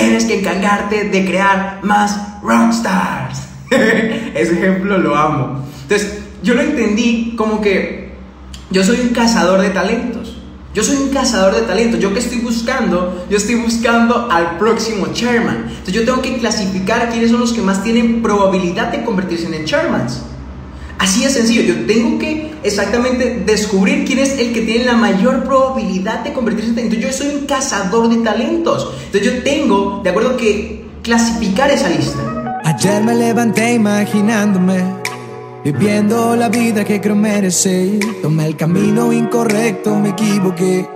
tienes que encargarte de crear más rockstars. Ese ejemplo lo amo. Entonces, yo lo entendí como que yo soy un cazador de talentos. Yo soy un cazador de talentos. Yo que estoy buscando, yo estoy buscando al próximo chairman. Entonces yo tengo que clasificar quiénes son los que más tienen probabilidad de convertirse en chairmans. Así de sencillo, yo tengo que exactamente descubrir quién es el que tiene la mayor probabilidad de convertirse en talento. Yo soy un cazador de talentos. Entonces yo tengo, de acuerdo, que clasificar esa lista. Ayer me levanté imaginándome, viviendo la vida que creo merecer. Tomé el camino incorrecto, me equivoqué.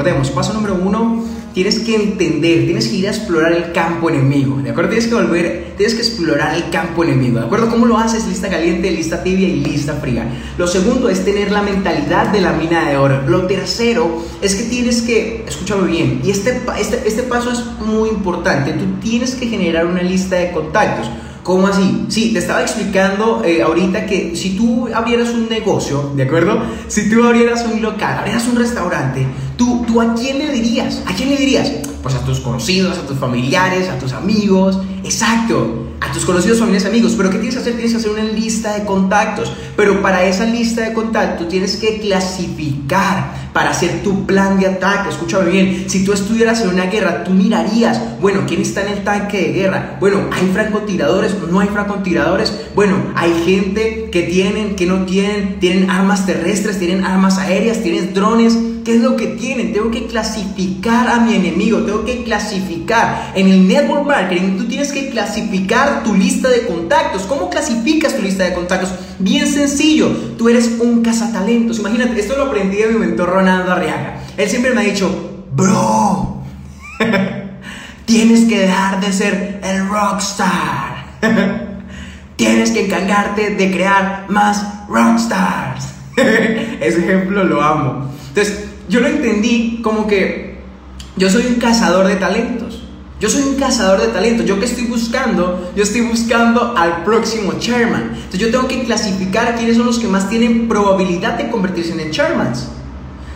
Recordemos, paso número uno, tienes que entender, tienes que ir a explorar el campo enemigo, ¿de acuerdo? Tienes que volver, tienes que explorar el campo enemigo, ¿de acuerdo? ¿Cómo lo haces? Lista caliente, lista tibia y lista fría. Lo segundo es tener la mentalidad de la mina de oro. Lo tercero es que tienes que, escúchame bien, y este, este, este paso es muy importante, tú tienes que generar una lista de contactos. ¿Cómo así? Sí, te estaba explicando eh, ahorita que si tú abrieras un negocio, ¿de acuerdo? Si tú abrieras un local, abrieras un restaurante, ¿tú, ¿tú a quién le dirías? ¿A quién le dirías? Pues a tus conocidos, a tus familiares, a tus amigos. Exacto, a tus conocidos, familiares, amigos. Pero ¿qué tienes que hacer? Tienes que hacer una lista de contactos. Pero para esa lista de contactos tienes que clasificar para hacer tu plan de ataque. Escúchame bien, si tú estuvieras en una guerra, tú mirarías, bueno, ¿quién está en el tanque de guerra? Bueno, ¿hay francotiradores? ¿No hay francotiradores? Bueno, hay gente que tienen, que no tienen, tienen armas terrestres, tienen armas aéreas, tienen drones. ¿Qué es lo que tienen? Tengo que clasificar a mi enemigo, tengo que clasificar. En el network marketing tú tienes que clasificar tu lista de contactos. ¿Cómo clasificas tu lista de contactos? Bien sencillo, tú eres un cazatalentos. Imagínate, esto lo aprendí de mi mentor Ronaldo Arriaga. Él siempre me ha dicho, bro, tienes que dejar de ser el rockstar. tienes que encargarte de crear más rockstars. Ese ejemplo lo amo. Entonces, yo lo entendí como que yo soy un cazador de talentos. Yo soy un cazador de talentos. Yo que estoy buscando, yo estoy buscando al próximo chairman. Entonces yo tengo que clasificar quiénes son los que más tienen probabilidad de convertirse en chairmans.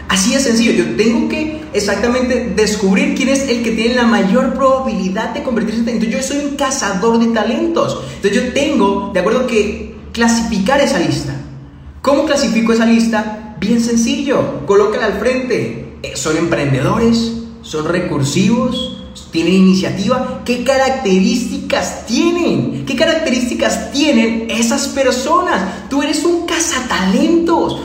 Así de sencillo, yo tengo que exactamente descubrir quién es el que tiene la mayor probabilidad de convertirse en talento. Yo soy un cazador de talentos. Entonces yo tengo, de acuerdo, que clasificar esa lista. ¿Cómo clasifico esa lista? Bien sencillo, colócala al frente. Eh, son emprendedores, son recursivos, tienen iniciativa. ¿Qué características tienen? ¿Qué características tienen esas personas? Tú eres un cazatalentos.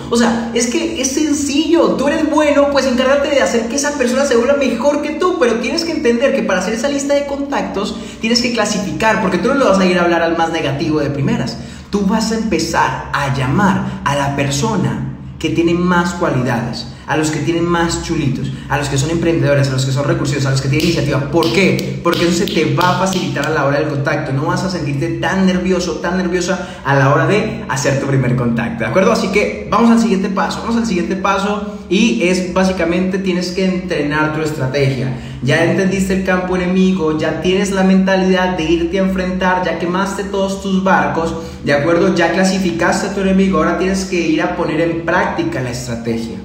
O sea, es que es sencillo. Tú eres bueno, pues encárgate de hacer que esa persona se vuelva mejor que tú. Pero tienes que entender que para hacer esa lista de contactos tienes que clasificar, porque tú no le vas a ir a hablar al más negativo de primeras. Tú vas a empezar a llamar a la persona que tienen más cualidades, a los que tienen más chulitos, a los que son emprendedores, a los que son recursivos, a los que tienen iniciativa. ¿Por qué? Porque eso se te va a facilitar a la hora del contacto. No vas a sentirte tan nervioso, tan nerviosa a la hora de hacer tu primer contacto. ¿De acuerdo? Así que vamos al siguiente paso. Vamos al siguiente paso y es básicamente tienes que entrenar tu estrategia. Ya entendiste el campo enemigo, ya tienes la mentalidad de irte a enfrentar, ya quemaste todos tus barcos, ¿de acuerdo? Ya clasificaste a tu enemigo, ahora tienes que ir a poner en práctica la estrategia.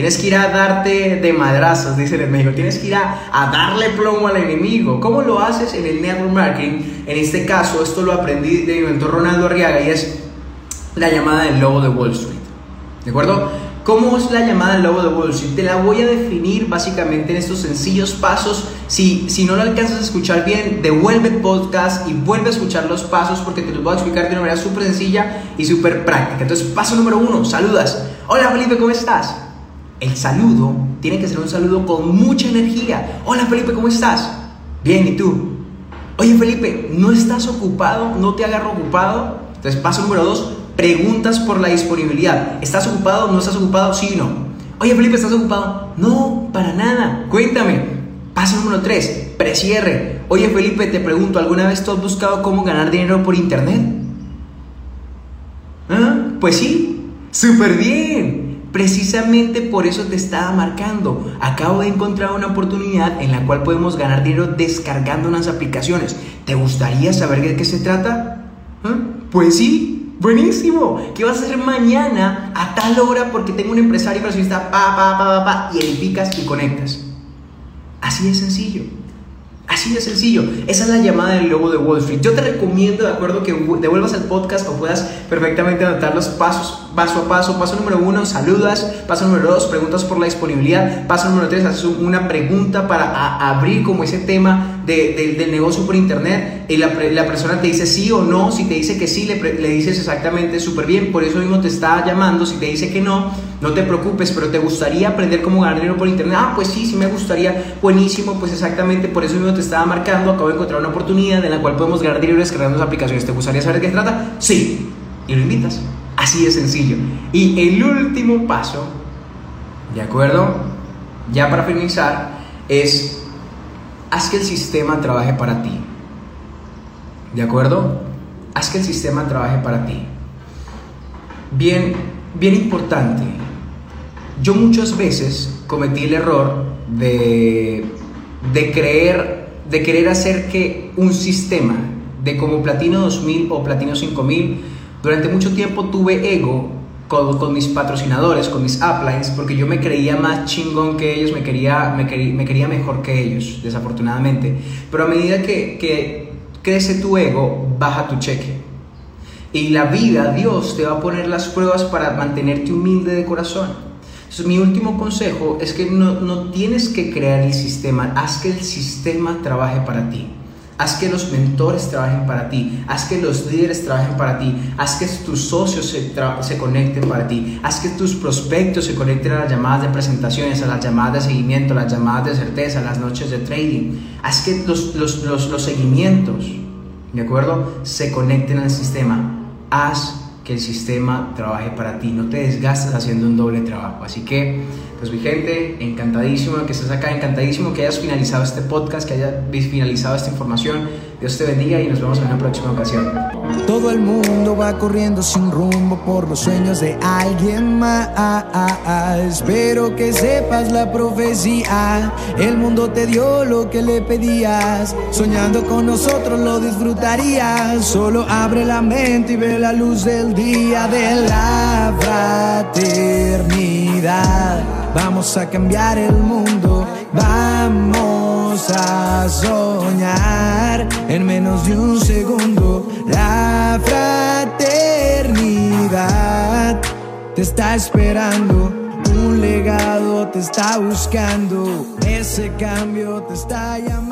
Tienes que ir a darte de madrazos, dice el México. Tienes que ir a, darle plomo al enemigo. ¿Cómo lo haces en el network marketing? En este caso, esto lo aprendí de mi mentor Ronaldo Arriaga y es la llamada del lobo de Wall Street. ¿De acuerdo? ¿Cómo es la llamada del lobo de Wall Street? Te la voy a definir básicamente en estos sencillos pasos. Si, si no lo alcanzas a escuchar bien, devuelve el podcast y vuelve a escuchar los pasos porque te los voy a explicar de una manera súper sencilla y súper práctica. Entonces, paso número uno, saludas. Hola Felipe, ¿cómo estás? El saludo tiene que ser un saludo con mucha energía. Hola Felipe, ¿cómo estás? Bien, ¿y tú? Oye Felipe, ¿no estás ocupado? ¿No te agarro ocupado? Entonces, paso número dos, preguntas por la disponibilidad. ¿Estás ocupado? ¿No estás ocupado? Sí no. Oye Felipe, ¿estás ocupado? No, para nada. Cuéntame. Paso número 3, precierre. Oye Felipe, te pregunto, ¿alguna vez tú has buscado cómo ganar dinero por internet? ¿Ah? Pues sí, súper bien. Precisamente por eso te estaba marcando. Acabo de encontrar una oportunidad en la cual podemos ganar dinero descargando unas aplicaciones. ¿Te gustaría saber de qué se trata? ¿Ah? Pues sí, buenísimo. ¿Qué vas a hacer mañana a tal hora? Porque tengo un empresario inversionista, pa, pa, pa, pa, pa, y edificas y conectas. Así de sencillo. Así de sencillo. Esa es la llamada del lobo de Wall Street. Yo te recomiendo, de acuerdo, que devuelvas el podcast o puedas perfectamente anotar los pasos, paso a paso. Paso número uno, saludas. Paso número dos, preguntas por la disponibilidad. Paso número tres, haces una pregunta para abrir como ese tema de, del negocio por internet. Y la, la, persona te dice sí o no. Si te dice que sí, le, le dices exactamente súper bien. Por eso mismo te está llamando. Si te dice que no, no te preocupes, pero te gustaría aprender cómo ganar dinero por internet. Ah, pues sí, sí me gustaría. Buenísimo, pues exactamente por eso mismo te estaba marcando. Acabo de encontrar una oportunidad en la cual podemos ganar dinero descargando las aplicaciones. ¿Te gustaría saber de qué trata? Sí. Y lo invitas. Así de sencillo. Y el último paso, ¿de acuerdo? Ya para finalizar, es haz que el sistema trabaje para ti. ¿De acuerdo? Haz que el sistema trabaje para ti. Bien, bien importante. Yo muchas veces cometí el error de, de creer, de querer hacer que un sistema de como Platino 2000 o Platino 5000, durante mucho tiempo tuve ego con, mis patrocinadores, con mis uplines, porque yo me creía más chingón que ellos, me quería, me quería, me quería mejor que ellos, desafortunadamente. Pero a medida que, que crece tu ego, baja tu cheque. Y la vida, Dios te va a poner las pruebas para mantenerte humilde de corazón. Entonces, mi último consejo es que no, no tienes que crear el sistema, haz que el sistema trabaje para ti. Haz que los mentores trabajen para ti, haz que los líderes trabajen para ti, haz que tus socios se, se, conecten para ti, haz que tus prospectos se conecten a las llamadas de presentaciones, a las llamadas de seguimiento, a las llamadas de certeza, a las noches de trading. Haz que los, los, los, los seguimientos, ¿de acuerdo?, se conecten al sistema. Haz que el sistema trabaje para ti, no te desgastes haciendo un doble trabajo. Así que, pues mi gente, encantadísimo que estés acá, encantadísimo que hayas finalizado este podcast, que hayas finalizado esta información. Dios te bendiga y nos vemos en una próxima ocasión. Todo el mundo va corriendo sin rumbo por los sueños de alguien más. Espero que sepas la profecía. El mundo te dio lo que le pedías. Soñando con nosotros lo disfrutarías. Solo abre la mente y ve la luz del día de la fraternidad. Vamos a cambiar el mundo. Vamos a soñar en menos de un segundo. La fraternidad te está esperando. Un legado te está buscando. Ese cambio te está llamando.